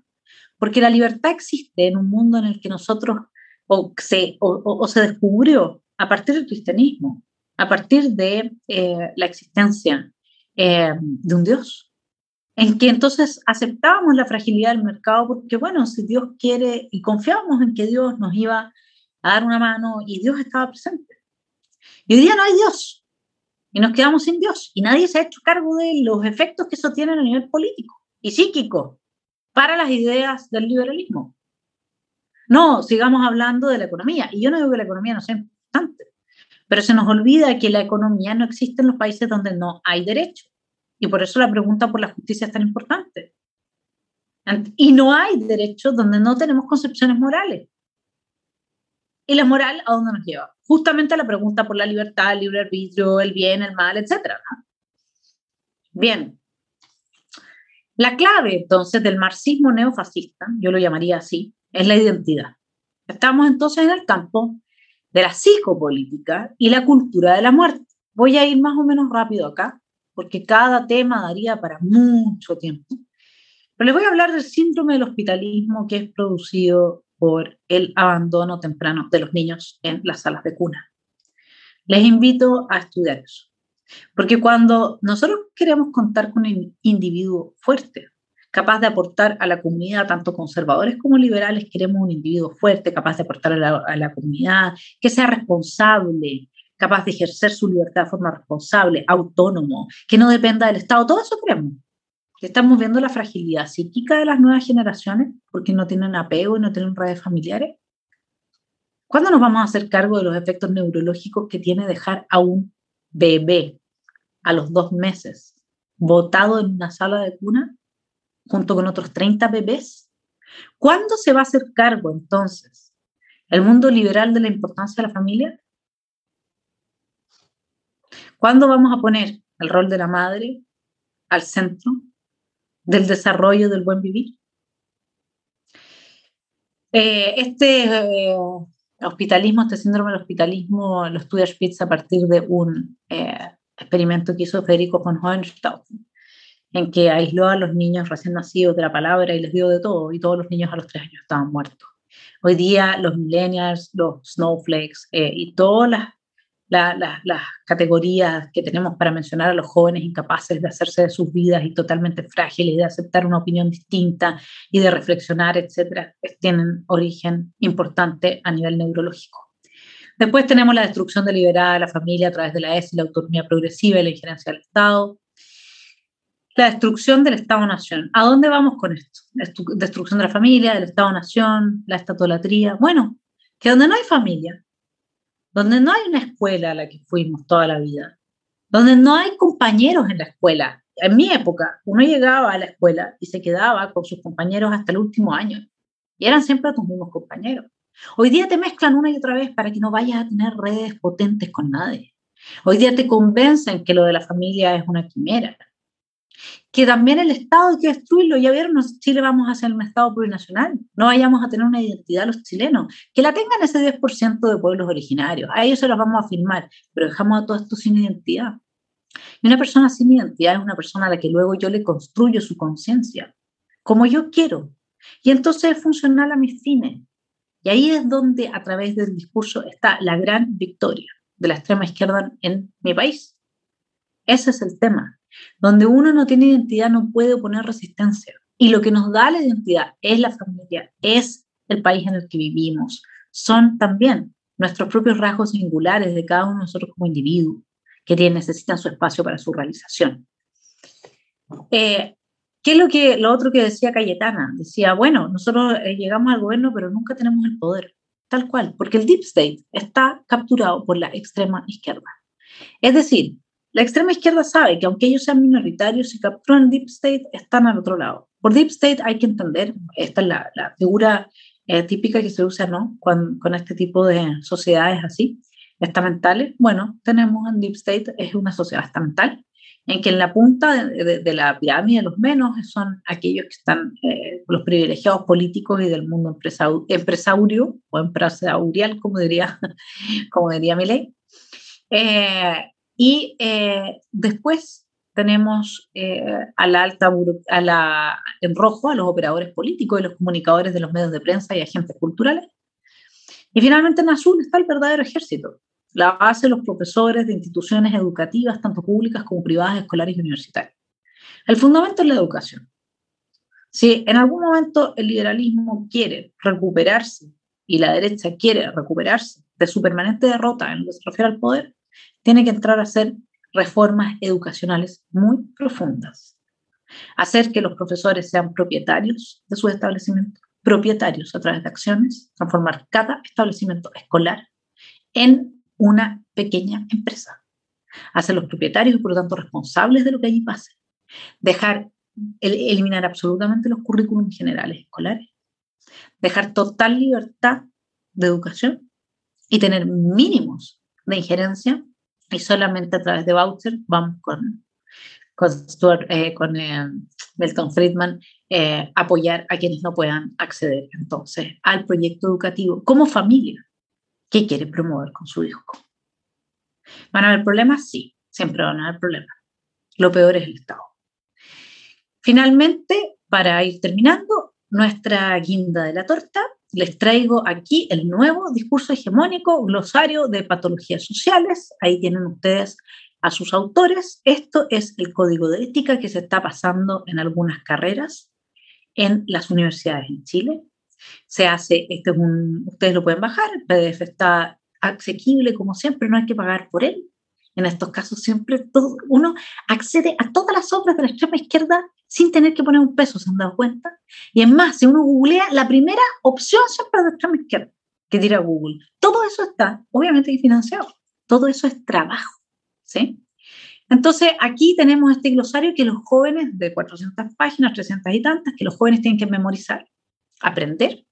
porque la libertad existe en un mundo en el que nosotros o se, o se descubrió a partir del cristianismo, a partir de eh, la existencia eh, de un Dios, en que entonces aceptábamos la fragilidad del mercado porque, bueno, si Dios quiere y confiábamos en que Dios nos iba a dar una mano y Dios estaba presente. Y hoy día no hay Dios y nos quedamos sin Dios y nadie se ha hecho cargo de los efectos que eso tiene a nivel político y psíquico para las ideas del liberalismo. No, sigamos hablando de la economía. Y yo no digo que la economía no sea importante, pero se nos olvida que la economía no existe en los países donde no hay derecho. Y por eso la pregunta por la justicia es tan importante. Y no hay derecho donde no tenemos concepciones morales. ¿Y la moral a dónde nos lleva? Justamente a la pregunta por la libertad, el libre arbitrio, el bien, el mal, etc. Bien. La clave entonces del marxismo neofascista, yo lo llamaría así, es la identidad. Estamos entonces en el campo de la psicopolítica y la cultura de la muerte. Voy a ir más o menos rápido acá, porque cada tema daría para mucho tiempo. Pero les voy a hablar del síndrome del hospitalismo que es producido por el abandono temprano de los niños en las salas de cuna. Les invito a estudiar eso, porque cuando nosotros queremos contar con un individuo fuerte, capaz de aportar a la comunidad, tanto conservadores como liberales, queremos un individuo fuerte, capaz de aportar a la, comunidad, que sea responsable, capaz de ejercer su libertad de forma responsable, autónomo, que no dependa del Estado, todo eso queremos. Estamos viendo la fragilidad psíquica de las nuevas generaciones porque no tienen apego y no tienen redes familiares. ¿Cuándo nos vamos a hacer cargo de los efectos neurológicos que tiene dejar a un bebé a los dos meses botado en una sala de cuna junto con otros 30 bebés? ¿Cuándo se va a hacer cargo entonces el mundo liberal de la importancia de la familia? ¿Cuándo vamos a poner el rol de la madre al centro del desarrollo del buen vivir? Eh, este eh, hospitalismo, este síndrome del hospitalismo, lo estudia Spitz a partir de un eh, experimento que hizo Federico von Hohenstaufen, en que aisló a los niños recién nacidos de la palabra y les dio de todo, y todos los niños a los tres años estaban muertos. Hoy día los millennials, los snowflakes eh, y todas las, las categorías que tenemos para mencionar a los jóvenes incapaces de hacerse de sus vidas y totalmente frágiles, de aceptar una opinión distinta y de reflexionar, etcétera, tienen origen importante a nivel neurológico. Después tenemos la destrucción deliberada de la familia a través de la ESI, la autonomía progresiva y la injerencia del Estado la destrucción del Estado-Nación. ¿A dónde vamos con esto? Destrucción de la familia, del Estado-Nación, la estatolatría. Bueno, que donde no hay familia, donde no hay una escuela a la que fuimos toda la vida, donde no hay compañeros en la escuela. En mi época, uno llegaba a la escuela y se quedaba con sus compañeros hasta el último año. Y eran siempre tus mismos compañeros. Hoy día te mezclan una y otra vez para que no vayas a tener redes potentes con nadie. Hoy día te convencen que lo de la familia es una quimera. Que también el Estado hay que destruirlo. Ya vieron, Chile vamos a ser un Estado plurinacional. No vayamos a tener una identidad los chilenos. Que la tengan ese 10% de pueblos originarios. A ellos se los vamos a firmar, pero dejamos a todo esto sin identidad. Y una persona sin identidad es una persona a la que luego yo le construyo su conciencia, como yo quiero. Y entonces es funcional a mis fines. Y ahí es donde a través del discurso está la gran victoria de la extrema izquierda en mi país. Ese es el tema. Donde uno no tiene identidad no puede oponer resistencia. Y lo que nos da la identidad es la familia, es el país en el que vivimos. Son también nuestros propios rasgos singulares de cada uno de nosotros como individuo, que necesitan su espacio para su realización. Eh, ¿Qué es lo, que, lo otro que decía Cayetana? Decía, bueno, nosotros eh, llegamos al gobierno, pero nunca tenemos el poder, tal cual, porque el deep state está capturado por la extrema izquierda. Es decir, la extrema izquierda sabe que aunque ellos sean minoritarios, si capturan deep state, están al otro lado. Por deep state hay que entender, esta es la, figura eh, típica que se usa ¿no? con, con este tipo de sociedades así, estamentales. Bueno, tenemos en deep state, es una sociedad estamental en que en la punta de, la pirámide los menos son aquellos que están eh, los privilegiados políticos y del mundo empresario o empresarial, como diría, como diría Milei. Eh, y eh, después tenemos a la alta, en rojo a los operadores políticos y los comunicadores de los medios de prensa y agentes culturales. Y finalmente en azul está el verdadero ejército, la base de los profesores de instituciones educativas, tanto públicas como privadas, escolares y universitarias. El fundamento es la educación. Si en algún momento el liberalismo quiere recuperarse y la derecha quiere recuperarse de su permanente derrota en lo que se refiere al poder, tiene que entrar a hacer reformas educacionales muy profundas. Hacer que los profesores sean propietarios de sus establecimientos, propietarios a través de acciones, transformar cada establecimiento escolar en una pequeña empresa. Hacer los propietarios y por lo tanto responsables de lo que allí pase. Dejar, eliminar absolutamente los currículums generales escolares. Dejar total libertad de educación y tener mínimos de injerencia y solamente a través de voucher vamos con, con, eh, con eh, Milton Friedman eh, apoyar a quienes no puedan acceder entonces al proyecto educativo como familia ¿Qué quiere promover con su hijo? ¿Van a haber problemas? Sí, siempre van a haber problemas. Lo peor es el Estado. Finalmente, para ir terminando, nuestra guinda de la torta, les traigo aquí el nuevo discurso hegemónico, glosario de patologías sociales. Ahí tienen ustedes a sus autores. Esto es el código de ética que se está pasando en algunas carreras en las universidades en Chile. Se hace, este es ustedes lo pueden bajar, el PDF está asequible como siempre, no hay que pagar por él. En estos casos siempre todo, uno accede a todas las obras de la extrema izquierda sin tener que poner un peso, ¿se han dado cuenta? Y es más, si uno googlea, la primera opción siempre es de la extrema izquierda que tira Google. Todo eso está, obviamente, financiado. Todo eso es trabajo, ¿sí? Entonces, aquí tenemos este glosario que los jóvenes de 400 páginas, 300 y tantas, que los jóvenes tienen que memorizar aprender.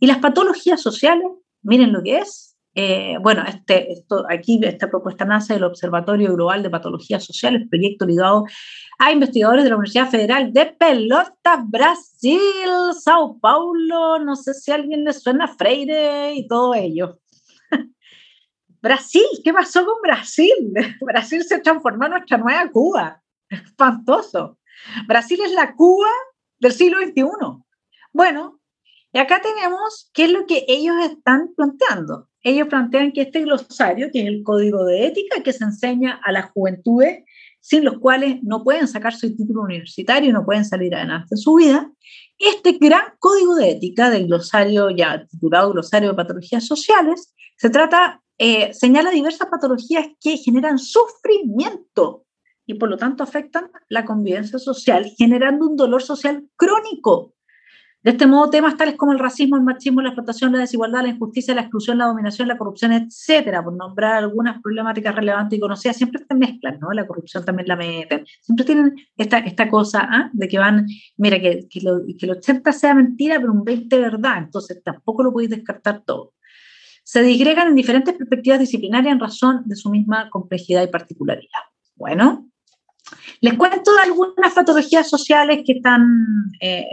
Y las patologías sociales, miren lo que es. Eh, bueno, este, aquí esta propuesta nace del Observatorio Global de Patologías Sociales, proyecto ligado a investigadores de la Universidad Federal de Pelota, Brasil, Sao Paulo, no sé si a alguien le suena Freire y todo ello. Brasil, ¿qué pasó con Brasil? Brasil se transformó en nuestra nueva Cuba. Espantoso. Brasil es la Cuba del siglo XXI. Bueno, y acá tenemos qué es lo que ellos están planteando. Ellos plantean que este glosario, que es el código de ética que se enseña a las juventudes, sin los cuales no pueden sacar su título universitario, no pueden salir adelante en su vida, este gran código de ética del glosario ya titulado Glosario de Patologías Sociales, se trata, eh, señala diversas patologías que generan sufrimiento y por lo tanto afectan la convivencia social, generando un dolor social crónico De este modo, temas tales como el racismo, el machismo, la explotación, la desigualdad, la injusticia, la exclusión, la dominación, la corrupción, etcétera, por nombrar algunas problemáticas relevantes y conocidas, siempre se mezclan, ¿no? La corrupción también la meten. Siempre tienen esta, esta cosa ¿ah? de que van, mira, que, que, lo, que el 80 sea mentira, pero un 20 verdad, entonces tampoco lo podéis descartar todo. Se disgregan en diferentes perspectivas disciplinarias en razón de su misma complejidad y particularidad. Bueno, les cuento algunas patologías sociales que están eh,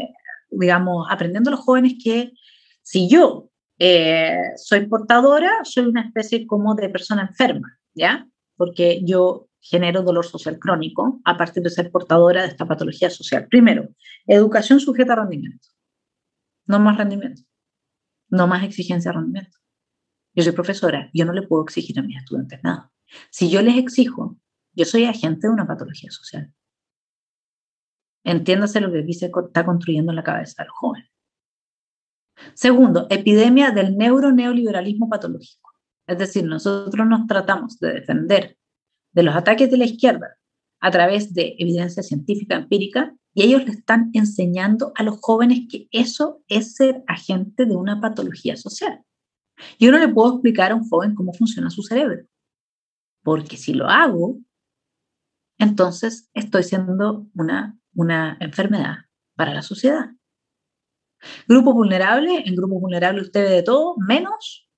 digamos, aprendiendo a los jóvenes que si yo eh, soy portadora, soy una especie como de persona enferma, ¿ya? Porque yo genero dolor social crónico a partir de ser portadora de esta patología social. Primero, educación sujeta a rendimiento. No más rendimiento. No más exigencia de rendimiento. Yo soy profesora, yo no le puedo exigir a mis estudiantes nada. Si yo les exijo, yo soy agente de una patología social. Entiéndase lo que aquí se está construyendo en la cabeza del joven. Segundo, epidemia del neuro-neoliberalismo patológico. Es decir, nosotros nos tratamos de defender de los ataques de la izquierda a través de evidencia científica empírica y ellos le están enseñando a los jóvenes que eso es ser agente de una patología social. Yo no le puedo explicar a un joven cómo funciona su cerebro, porque si lo hago, entonces estoy siendo una una enfermedad para la sociedad. Grupo vulnerable, en grupo vulnerable usted de todo, menos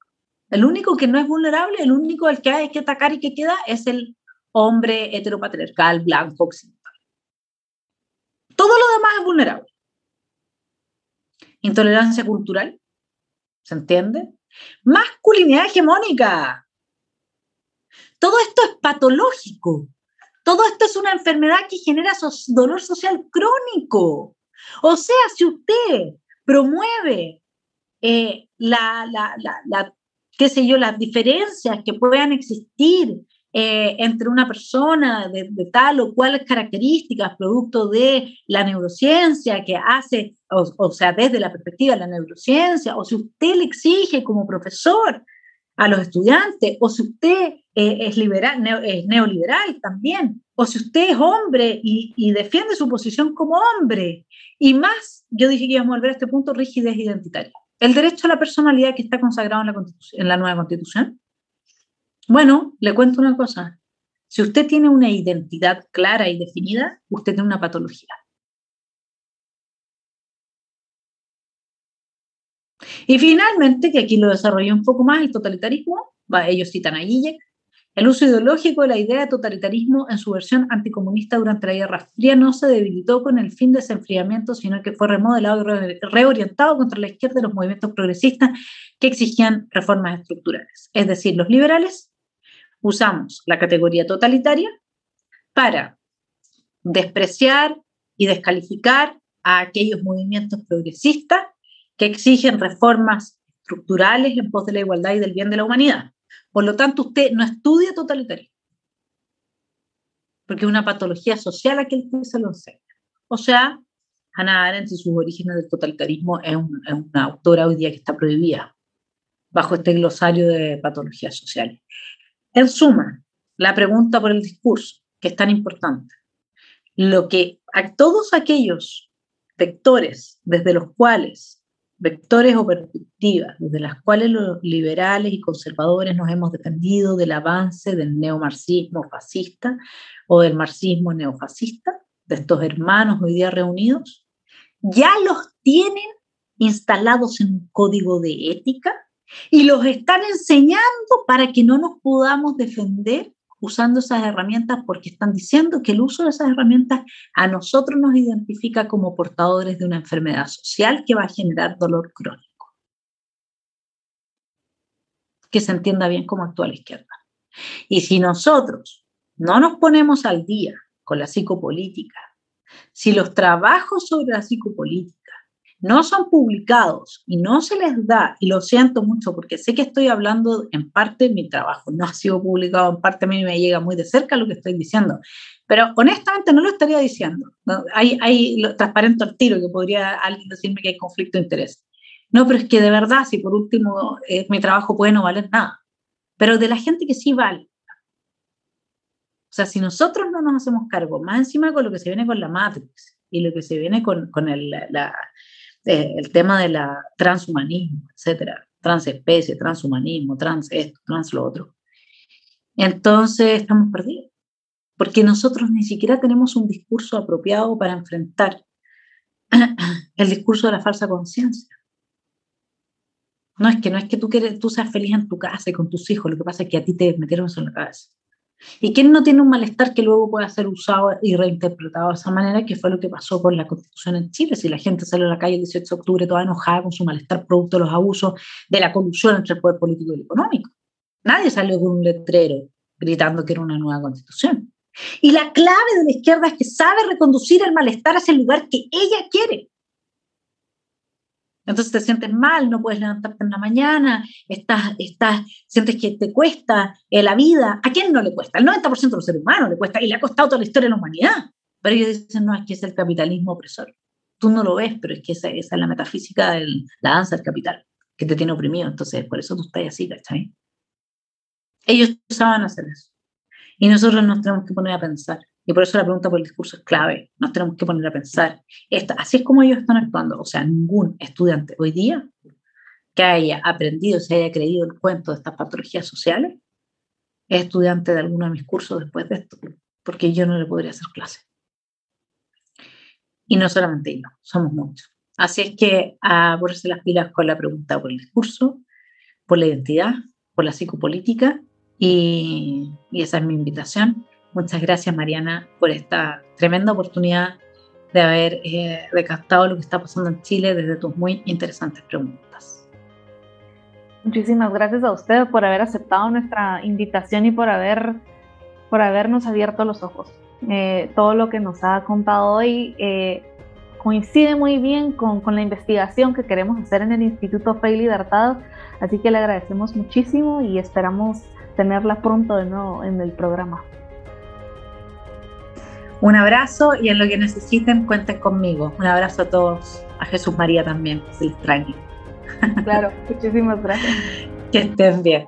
el único que no es vulnerable, el único al que hay que atacar y que queda es el hombre heteropatriarcal, blanco, occidental. Todo lo demás es vulnerable. Intolerancia cultural, ¿se entiende? Masculinidad hegemónica. Todo esto es patológico. Todo esto es una enfermedad que genera dolor social crónico. O sea, si usted promueve eh, la, qué sé yo, las diferencias que puedan existir eh, entre una persona de, tal o cual características, producto de la neurociencia que hace, o, sea, desde la perspectiva de la neurociencia, o si usted le exige como profesor a los estudiantes, o si usted eh, es, liberal, es neoliberal también, o si usted es hombre y, defiende su posición como hombre, y más, yo dije que íbamos a volver a este punto, rigidez identitaria. El derecho a la personalidad que está consagrado en la, en la nueva constitución. Bueno, le cuento una cosa. Si usted tiene una identidad clara y definida, usted tiene una patología. Y finalmente, que aquí lo desarrollé un poco más, el totalitarismo, ellos citan a Gillek, el uso ideológico de la idea de totalitarismo en su versión anticomunista durante la Guerra Fría no se debilitó con el fin de ese enfriamiento, sino que fue remodelado y reorientado contra la izquierda y los movimientos progresistas que exigían reformas estructurales. Es decir, los liberales usamos la categoría totalitaria para despreciar y descalificar a aquellos movimientos progresistas que exigen reformas estructurales en pos de la igualdad y del bien de la humanidad. Por lo tanto, usted no estudia totalitarismo, porque es una patología social a que se lo enseña. O sea, Hannah Arendt y sus orígenes del totalitarismo es, una autora hoy día que está prohibida bajo este glosario de patologías sociales. En suma, la pregunta por el discurso, que es tan importante, lo que a todos aquellos vectores desde los cuales vectores o perspectivas desde las cuales los liberales y conservadores nos hemos defendido del avance del neomarxismo fascista o del marxismo neofascista, de estos hermanos hoy día reunidos, ya los tienen instalados en un código de ética y los están enseñando para que no nos podamos defender usando esas herramientas porque están diciendo que el uso de esas herramientas a nosotros nos identifica como portadores de una enfermedad social que va a generar dolor crónico. Que se entienda bien cómo actúa la izquierda. Y si nosotros no nos ponemos al día con la psicopolítica, si los trabajos sobre la psicopolítica no son publicados y no se les da, y lo siento mucho porque sé que estoy hablando en parte de mi trabajo, no ha sido publicado en parte, a mí me llega muy de cerca lo que estoy diciendo, pero honestamente no lo estaría diciendo. Hay, hay transparente al tiro que podría alguien decirme que hay conflicto de interés. No, pero es que de verdad, si por último eh, mi trabajo puede no valer nada, pero de la gente que sí vale. O sea, si nosotros no nos hacemos cargo, más encima con lo que se viene con la Matrix y lo que se viene con, con el, la, eh, el tema de la transhumanismo, etcétera, transespecie, transhumanismo, trans esto, trans lo otro. Entonces estamos perdidos, porque nosotros ni siquiera tenemos un discurso apropiado para enfrentar el discurso de la falsa conciencia. No es que no es que tú, quieres, tú seas feliz en tu casa y con tus hijos, lo que pasa es que a ti te metieron eso en la cabeza. ¿Y quién no tiene un malestar que luego pueda ser usado y reinterpretado de esa manera, que fue lo que pasó con la Constitución en Chile? Si la gente salió a la calle el 18 de octubre toda enojada con su malestar producto de los abusos de la colusión entre el poder político y el económico. Nadie salió con un letrero gritando que era una nueva Constitución. Y la clave de la izquierda es que sabe reconducir el malestar hacia el lugar que ella quiere. Entonces te sientes mal, no puedes levantarte en la mañana, estás, estás, sientes que te cuesta eh, la vida. ¿A quién no le cuesta? El 90% de los seres humanos le cuesta y le ha costado toda la historia de la humanidad. Pero ellos dicen, no, es que es el capitalismo opresor. Tú no lo ves, pero es que esa, esa es la metafísica de la danza del capital, que te tiene oprimido. Entonces, por eso tú estás así, ¿cachai? Ellos saben hacer eso. Y nosotros nos tenemos que poner a pensar. Y por eso la pregunta por el discurso es clave. Nos tenemos que poner a pensar. Esta, así es como ellos están actuando. O sea, ningún estudiante hoy día que haya aprendido, se haya creído el cuento de estas patologías sociales, es estudiante de alguno de mis cursos después de esto, porque yo no le podría hacer clase. Y no solamente yo, somos muchos. Así es que a ponerse las pilas con la pregunta por el discurso, por la identidad, por la psicopolítica, y, y esa es mi invitación Muchas gracias, Mariana, por esta tremenda oportunidad de haber eh, recaptado lo que está pasando en Chile desde tus muy interesantes preguntas. Muchísimas gracias a usted por haber aceptado nuestra invitación y por, haber, por habernos abierto los ojos. Eh, todo lo que nos ha contado hoy eh, coincide muy bien con, la investigación que queremos hacer en el Instituto Fe y Libertad, así que le agradecemos muchísimo y esperamos tenerla pronto en el programa. Un abrazo y en lo que necesiten cuenten conmigo. Un abrazo a todos, a Jesús María también, que se les extrañe. Claro, muchísimas gracias. Que estén bien.